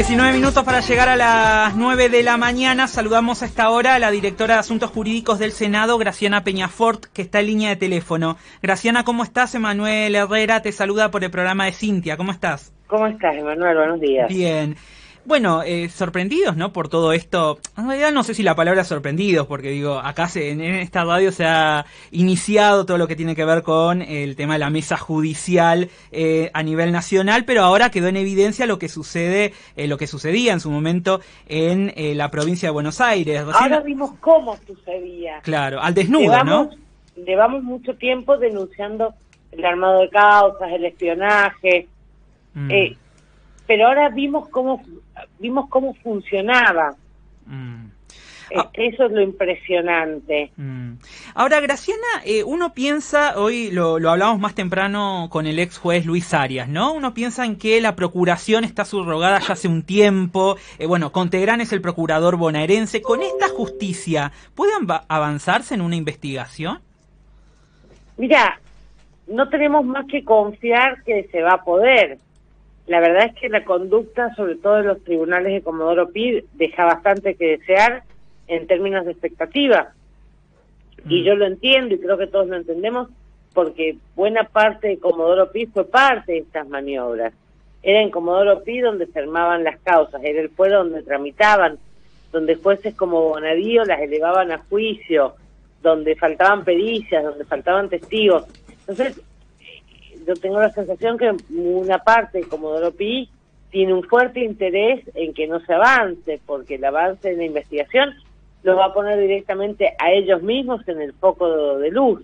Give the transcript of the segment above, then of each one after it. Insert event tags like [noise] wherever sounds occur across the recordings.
19 minutos para llegar a las 9 de la mañana. Saludamos a esta hora a la directora de Asuntos Jurídicos del Senado, Graciana Peñafort, que está en línea de teléfono. Graciana, ¿cómo estás? Emanuel Herrera te saluda por el programa de Cintia. ¿Cómo estás? ¿Cómo estás, Emanuel? Buenos días. Bien. Bueno, eh, sorprendidos, ¿no? Por todo esto. En realidad no sé si la palabra sorprendidos, porque digo, acá se, en esta radio se ha iniciado todo lo que tiene que ver con el tema de la mesa judicial eh, a nivel nacional, pero ahora quedó en evidencia lo que sucede, eh, lo que sucedía en su momento en eh, la provincia de Buenos Aires. ahora vimos cómo sucedía. Claro, al desnudo, ¿no? Llevamos mucho tiempo denunciando el armado de causas, el espionaje. Mm. Pero ahora vimos cómo vimos cómo funcionaba. Mm. Eso es lo impresionante. Mm. Ahora, Graciana, eh, uno piensa, hoy lo, lo, hablamos más temprano con el ex juez Luis Arias, ¿no? Uno piensa en que la procuración está subrogada ya hace un tiempo. Eh, bueno, Contegrán es el procurador bonaerense. ¿Con esta justicia pueden avanzarse en una investigación? Mira, no tenemos más que confiar que se va a poder la verdad es que la conducta, sobre todo en los tribunales de Comodoro Pi, deja bastante que desear en términos de expectativa. Y mm. yo lo entiendo y creo que todos lo entendemos porque buena parte de Comodoro Pi fue parte de estas maniobras. Era en Comodoro Pi donde se armaban las causas, era el pueblo donde tramitaban, donde jueces como Bonadío las elevaban a juicio, donde faltaban pericias, donde faltaban testigos. Entonces, yo tengo la sensación que una parte como Pi tiene un fuerte interés en que no se avance, porque el avance en la investigación los va a poner directamente a ellos mismos en el foco de, luz.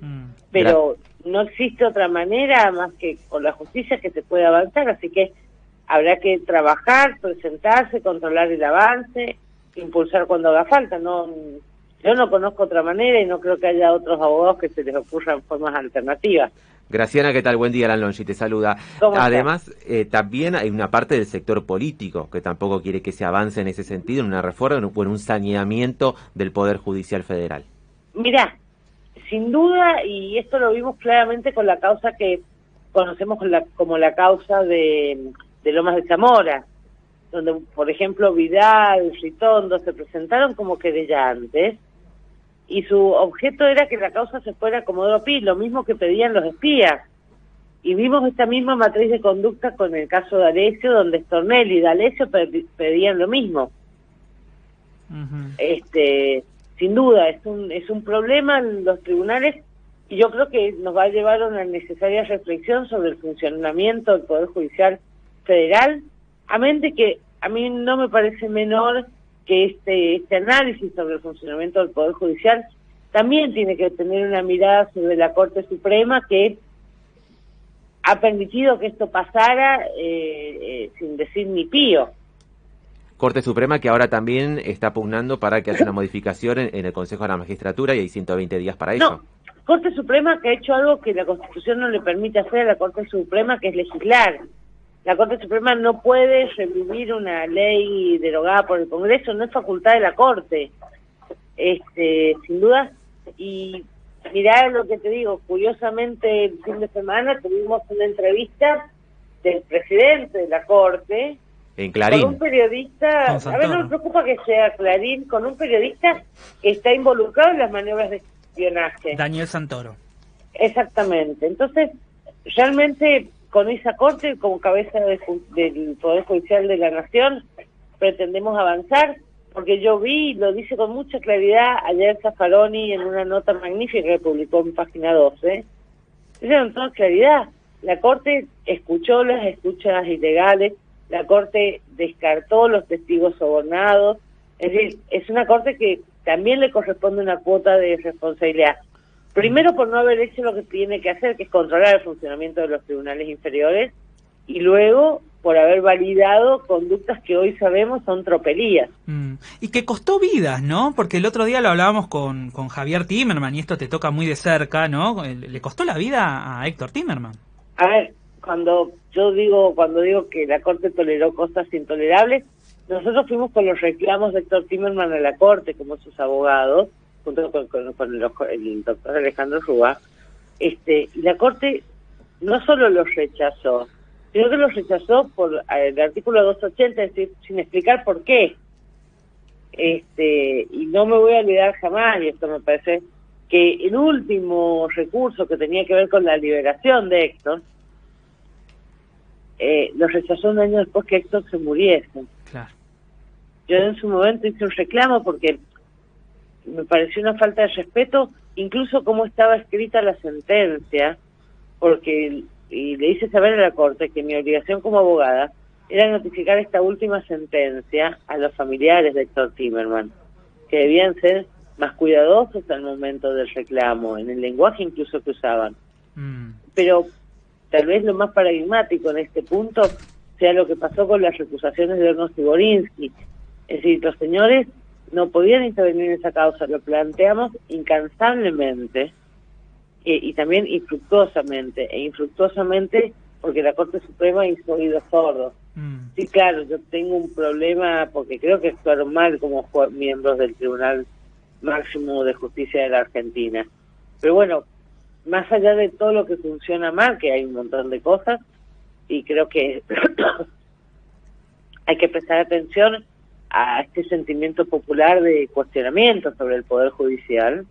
Mm. Pero no existe otra manera más que con la justicia que se puede avanzar, así que habrá que trabajar, presentarse, controlar el avance, impulsar cuando haga falta. No, yo no conozco otra manera y no creo que haya otros abogados que se les ocurran formas alternativas. Graciana, ¿qué tal? Buen día, Alan Longi, te saluda. Además, eh, también hay una parte del sector político que tampoco quiere que se avance en ese sentido, en una reforma o en un saneamiento del Poder Judicial Federal. Mira, sin duda, y esto lo vimos claramente con la causa que conocemos como la causa de, de Lomas de Zamora, donde, por ejemplo, Vidal, Ritondo se presentaron como querellantes y su objeto era que la causa se fuera como Pi, lo mismo que pedían los espías. Y vimos esta misma matriz de conducta con el caso de Alessio, donde Stornelli y D'Alessio pedían lo mismo. Este, sin duda, es un, es un problema en los tribunales y yo creo que nos va a llevar a una necesaria reflexión sobre el funcionamiento del Poder Judicial Federal, a mente que a mí no me parece menor que este, este análisis sobre el funcionamiento del Poder Judicial también tiene que tener una mirada sobre la Corte Suprema que ha permitido que esto pasara eh, eh, sin decir ni pío. Corte Suprema que ahora también está pugnando para que haya una modificación en, el Consejo de la Magistratura y hay 120 días para eso. Corte Suprema que ha hecho algo que la Constitución no le permite hacer a la Corte Suprema, que es legislar la Corte Suprema no puede revivir una ley derogada por el Congreso, no es facultad de la Corte, este, sin duda. Y mirá lo que te digo, curiosamente el fin de semana tuvimos una entrevista del presidente de la Corte, en Clarín. Con un periodista, a ver, no me preocupa que sea Clarín, con un periodista que está involucrado en las maniobras de espionaje. Daniel Santoro. Exactamente. Entonces, realmente con esa corte como cabeza del Poder Judicial de la Nación pretendemos avanzar porque yo vi, lo dice con mucha claridad ayer Zaffaroni en una nota magnífica que publicó en página 12, dice con toda claridad, la Corte escuchó las escuchas ilegales, la Corte descartó los testigos sobornados, es decir, es una Corte que también le corresponde una cuota de responsabilidad. Primero por no haber hecho lo que tiene que hacer, que es controlar el funcionamiento de los tribunales inferiores, y luego por haber validado conductas que hoy sabemos son tropelías. Mm. Y que costó vidas, ¿no? Porque el otro día lo hablábamos con, con Javier Timerman y esto te toca muy de cerca, ¿no? Le costó la vida a Héctor Timerman. A ver, cuando yo digo, cuando digo que la Corte toleró cosas intolerables, nosotros fuimos con los reclamos de Héctor Timerman a la Corte como sus abogados, junto con, el, doctor Alejandro Rúa, este, y la Corte no solo los rechazó, sino que lo rechazó por el artículo 280, es decir, sin explicar por qué. Este, y no me voy a olvidar jamás, y esto me parece, que el último recurso que tenía que ver con la liberación de Héctor, eh, lo rechazó un año después que Héctor se muriese. Claro. Yo en su momento hice un reclamo porque me pareció una falta de respeto, incluso cómo estaba escrita la sentencia, porque y le hice saber a la Corte que mi obligación como abogada era notificar esta última sentencia a los familiares de Héctor Timerman, que debían ser más cuidadosos al momento del reclamo, en el lenguaje incluso que usaban. Mm. Pero tal vez lo más paradigmático en este punto sea lo que pasó con las recusaciones de Ernesto Borinsky. Es decir, los señores no podían intervenir en esa causa, lo planteamos incansablemente eh, y también infructuosamente, e infructuosamente porque la Corte Suprema hizo oídos sordos. Mm. Sí, claro, yo tengo un problema porque creo que actuaron mal como miembros del Tribunal Máximo de Justicia de la Argentina. Pero bueno, más allá de todo lo que funciona mal, que hay un montón de cosas, y creo que [coughs] hay que prestar atención a este sentimiento popular de cuestionamiento sobre el Poder Judicial.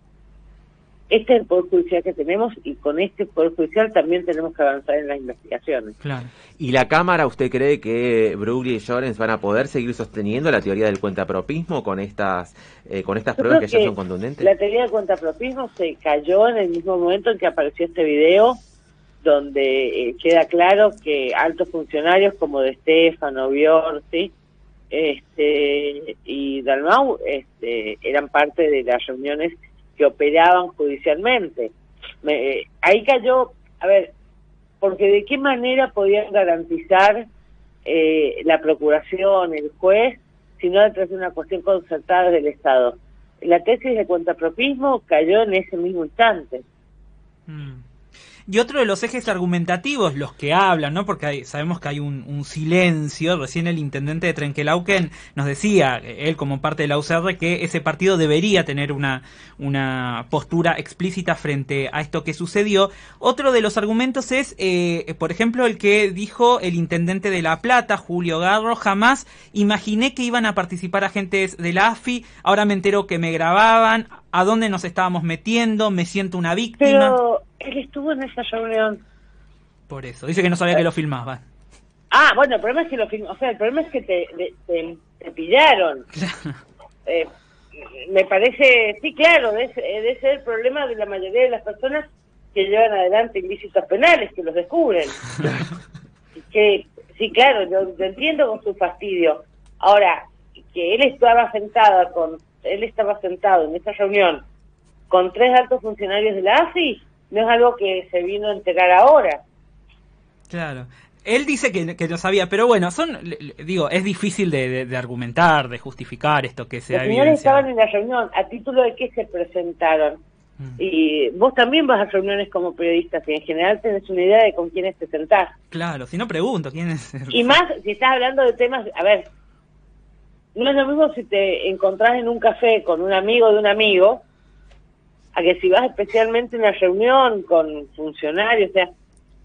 Este es el Poder Judicial que tenemos y con este Poder Judicial también tenemos que avanzar en las investigaciones. Claro. ¿Y la Cámara, usted cree que Brugli y Llorens van a poder seguir sosteniendo la teoría del cuentapropismo con estas, eh, con estas pruebas que, ya son contundentes? La teoría del cuentapropismo se cayó en el mismo momento en que apareció este video donde eh, queda claro que altos funcionarios como de Stefano, Biorti, este, y Dalmau este, eran parte de las reuniones que operaban judicialmente. Me, ahí cayó, a ver, porque de qué manera podían garantizar eh, la procuración, el juez, si no detrás de una cuestión concertada del Estado. La tesis de cuentapropismo cayó en ese mismo instante. Mm. Y otro de los ejes argumentativos, los que hablan, ¿no? Porque sabemos que hay un, silencio. Recién el intendente de Trenquelauquen nos decía, él como parte de la UCR, que ese partido debería tener una, una postura explícita frente a esto que sucedió. Otro de los argumentos es, eh, por ejemplo, el que dijo el intendente de La Plata, Julio Garro, jamás imaginé que iban a participar agentes de la AFI, ahora me entero que me grababan, a dónde nos estábamos metiendo, me siento una víctima él estuvo en esa reunión. Por eso, dice que no sabía que lo filmaba. Ah, bueno, el problema es que lo o sea, el problema es que te, te, pillaron. Eh, me parece, sí, claro, debe, ser el problema de la mayoría de las personas que llevan adelante ilícitos penales, que los descubren. que, sí, claro, yo, yo, entiendo con su fastidio. Ahora, que él estaba sentado con, él estaba sentado en esta reunión con tres altos funcionarios de la AFI, no es algo que se vino a enterar ahora. Claro. Él dice que, que no sabía, pero bueno, son, digo, es difícil de, argumentar, de justificar esto que se Los señores estaban en la reunión, ¿a título de qué se presentaron? Mm. Y vos también vas a reuniones como periodistas y en general tenés una idea de con quiénes te sentás. Claro, si no pregunto quién es. Y más si estás hablando de temas, a ver, no es lo mismo si te encontrás en un café con un amigo de un amigo a que si vas especialmente a una reunión con funcionarios, o sea...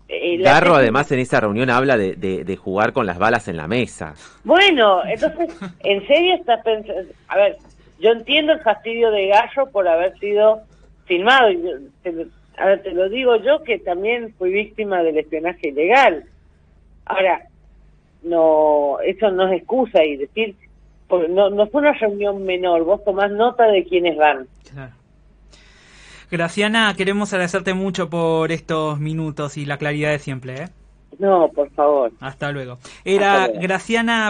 Eh, Garro además en esa reunión habla de, de, jugar con las balas en la mesa. Bueno, entonces, ¿en serio estás pensando? A ver, yo entiendo el fastidio de Garro por haber sido filmado. a ver, te lo digo yo que también fui víctima del espionaje ilegal. Ahora, no, eso no es excusa y decir, no, no fue una reunión menor, vos tomás nota de quiénes van. Claro. Graciana, queremos agradecerte mucho por estos minutos y la claridad de siempre. ¿eh? No, por favor. Hasta luego. Era Graciana